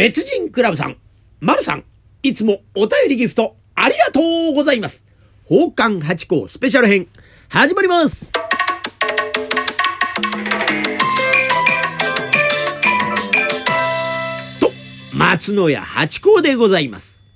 別人クラブさん、まるさん、いつもお便りギフトありがとうございます。宝冠八甲スペシャル編、始まります。と、松野屋八甲でございます。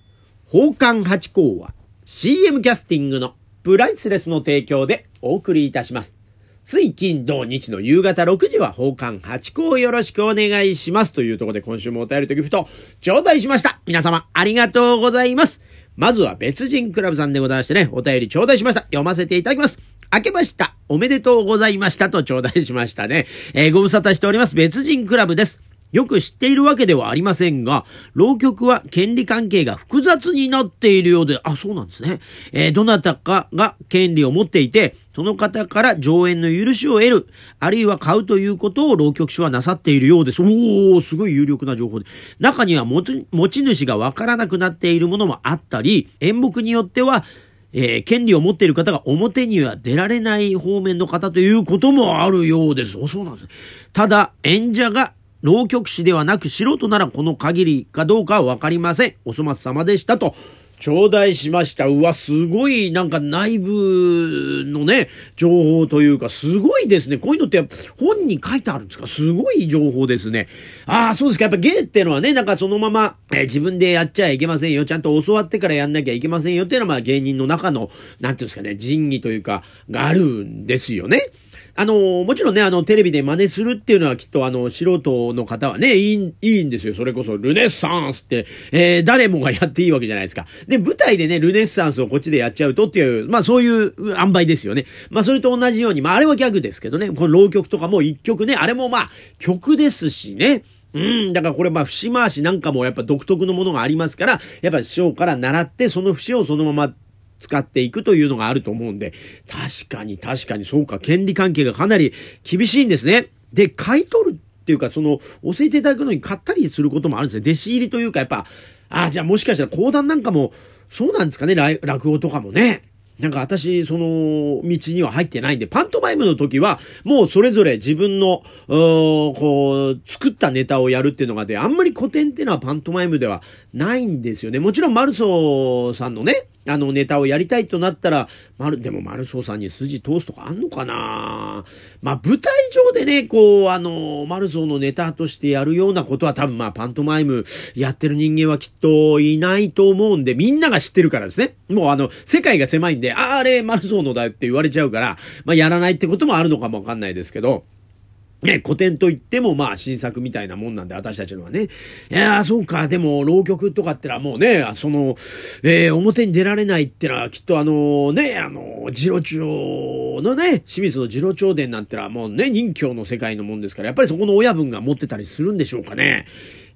宝冠八甲は CM キャスティングのプライスレスの提供でお送りいたします。つい金土日の夕方6時は奉還八甲をよろしくお願いします。というところで今週もお便りとギフト頂戴しました。皆様ありがとうございます。まずは別人クラブさんでございましてね、お便り頂戴しました。読ませていただきます。明けました。おめでとうございましたと頂戴しましたね。えーご無沙汰しております。別人クラブです。よく知っているわけではありませんが、浪曲は権利関係が複雑になっているようで、あ、そうなんですね。えーどなたかが権利を持っていて、その方から上演の許しを得る、あるいは買うということを浪曲師はなさっているようです。おー、すごい有力な情報で。中には持ち主がわからなくなっているものもあったり、演目によっては、えー権利を持っている方が表には出られない方面の方ということもあるようです。おそうなんです。ただ、演者が浪曲師ではなく素人ならこの限りかどうかはわかりません。お粗末様でしたと。頂戴しました。うわ、すごい、なんか内部のね、情報というか、すごいですね。こういうのって本に書いてあるんですか？すごい情報ですね。ああ、そうですか。やっぱ芸ってのはね、なんかそのまま、えー自分でやっちゃいけませんよ。ちゃんと教わってからやんなきゃいけませんよっていうのは、まあ芸人の中の、なんていうんですかね、仁義というか、があるんですよね。あの、もちろんね、あの、テレビで真似するっていうのはきっとあの、素人の方はね、いい、いいんですよ。それこそ、ルネッサンスって、えー誰もがやっていいわけじゃないですか。で、舞台でね、ルネッサンスをこっちでやっちゃうとっていう、まあそういう塩梅ですよね。まあそれと同じように、まああれはギャグですけどね、この浪曲とかも一曲ね、あれもまあ、曲ですしね。うん、だからこれまあ節回しなんかもやっぱ独特のものがありますから、やっぱ師匠から習って、その節をそのまま使っていくというのがあると思うんで、確かに確かにそうか、権利関係がかなり厳しいんですね。で、買い取るっていうか、その、教えていただくのに買ったりすることもあるんですね。弟子入りというか、やっぱ、ああ、じゃあもしかしたら講談なんかも、そうなんですかね、落語とかもね。なんか私、その道には入ってないんで、パントマイムの時は、もうそれぞれ自分の、こう、作ったネタをやるっていうのがで、あんまり古典っていうのはパントマイムではないんですよね。もちろんマルソーさんのね、あのネタをやりたいとなったら、マル、でもマルソーさんに筋通すとかあんのかな？まあ舞台上でね、こう、あの、マルソーのネタとしてやるようなことは多分まあパントマイムやってる人間はきっといないと思うんで、みんなが知ってるからですね。もうあの、世界が狭いんで、ああれマルソーのだよって言われちゃうから、まあやらないってこともあるのかもわかんないですけど、ね、古典といってもまあ新作みたいなもんなんで、私たちのはね。いやー、そうか、でも、浪曲とかってのはもうね、その、えー表に出られないってのは、きっとあのね、あの、次郎長このね、清水の次郎長伝なんてのはもうね、任教の世界のもんですから、やっぱりそこの親分が持ってたりするんでしょうかね。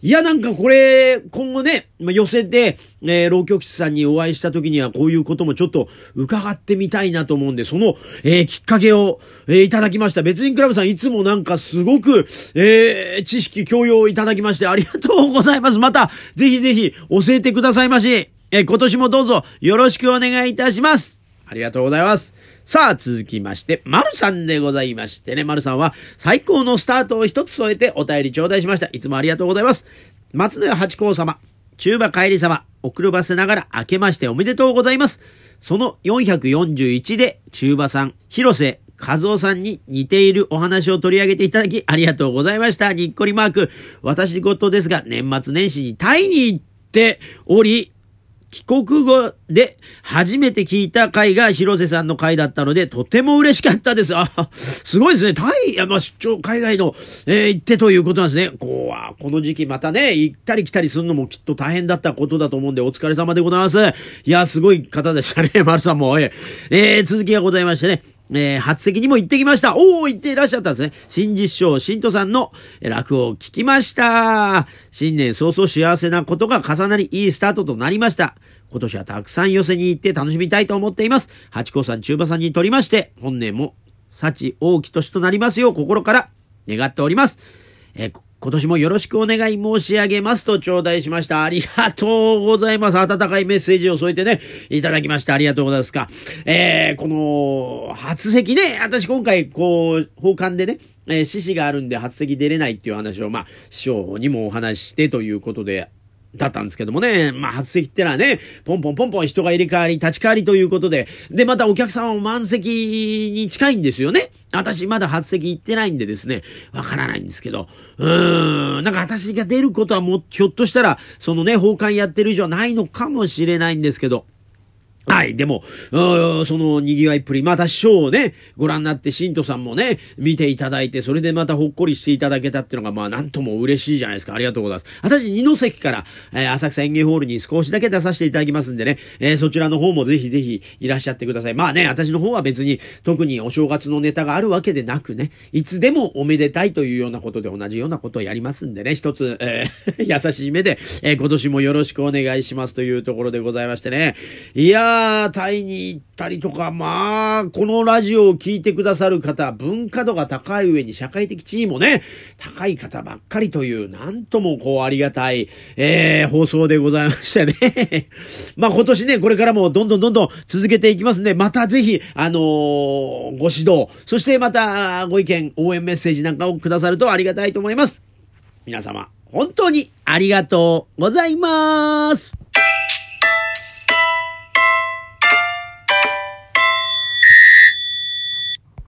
いや、なんかこれ、今後ね、まあ、寄せて、えー、浪曲師さんにお会いした時にはこういうこともちょっと伺ってみたいなと思うんで、その、えーきっかけを、えーいただきました。別人クラブさんいつもなんかすごく、えー知識教養いただきましてありがとうございます。また、ぜひぜひ教えてくださいまし。えー今年もどうぞよろしくお願いいたします。ありがとうございます。さあ、続きまして、丸さんでございましてね、丸さんは最高のスタートを一つ添えてお便り頂戴しました。いつもありがとうございます。松野屋八甲様、中馬帰り様、遅ればせながら明けましておめでとうございます。その441で中馬さん、広瀬和夫さんに似ているお話を取り上げていただきありがとうございました。にっこりマーク。私事ですが、年末年始にタイに行っており、帰国後で初めて聞いた回が広瀬さんの回だったので、とても嬉しかったです。あ、すごいですね。タイ、いやまあ、出張、海外の、えー行ってということなんですね。こうは、この時期またね、行ったり来たりするのもきっと大変だったことだと思うんで、お疲れ様でございます。いや、すごい方でしたね、丸さんも。ええー続きがございましてね。えー初席にも行ってきました。おお行っていらっしゃったんですね。新実証、新都さんのえー落語を聞きました。新年早々幸せなことが重なり、いいスタートとなりました。今年はたくさん寄せに行って楽しみたいと思っています。八甲さん、中馬さんにとりまして、本年も幸大き年となりますよう心から願っております。えー今年もよろしくお願い申し上げますと頂戴しました。ありがとうございます。温かいメッセージを添えてね、いただきました。ありがとうございますか。えー、この、初席ね、私今回、こう、奉還でね、えー、獅子があるんで初席出れないっていう話を、まあ、師匠にもお話してということで、だったんですけどもね。まあ、初席ってのはね、ポンポンポンポン人が入れ替わり、立ち替わりということで、で、またお客さんも満席に近いんですよね。私まだ初席行ってないんでですね、わからないんですけど、うーん、なんか私が出ることはもう、ひょっとしたら、そのね、奉還やってる以上ないのかもしれないんですけど、はい。でも、その賑わいっぷり、またショーをね、ご覧になって、シントさんもね、見ていただいて、それでまたほっこりしていただけたっていうのが、まあ、なんとも嬉しいじゃないですか。ありがとうございます。私、二関から、えー、浅草演芸ホールに少しだけ出させていただきますんでね、えー、そちらの方もぜひぜひいらっしゃってください。まあね、私の方は別に、特にお正月のネタがあるわけでなくね、いつでもおめでたいというようなことで同じようなことをやりますんでね、一つ、えー、優しい目で、え、今年もよろしくお願いしますというところでございましてね。いやー、タイに行ったりとか、まあ、このラジオを聴いてくださる方、文化度が高い上に社会的地位もね、高い方ばっかりという、なんともこうありがたい、えー、放送でございましたね。まあ今年ね、これからもどんどんどんどん続けていきますんで、またぜひ、あのー、ご指導、そしてまたご意見、応援メッセージなんかをくださるとありがたいと思います。皆様、本当にありがとうございます。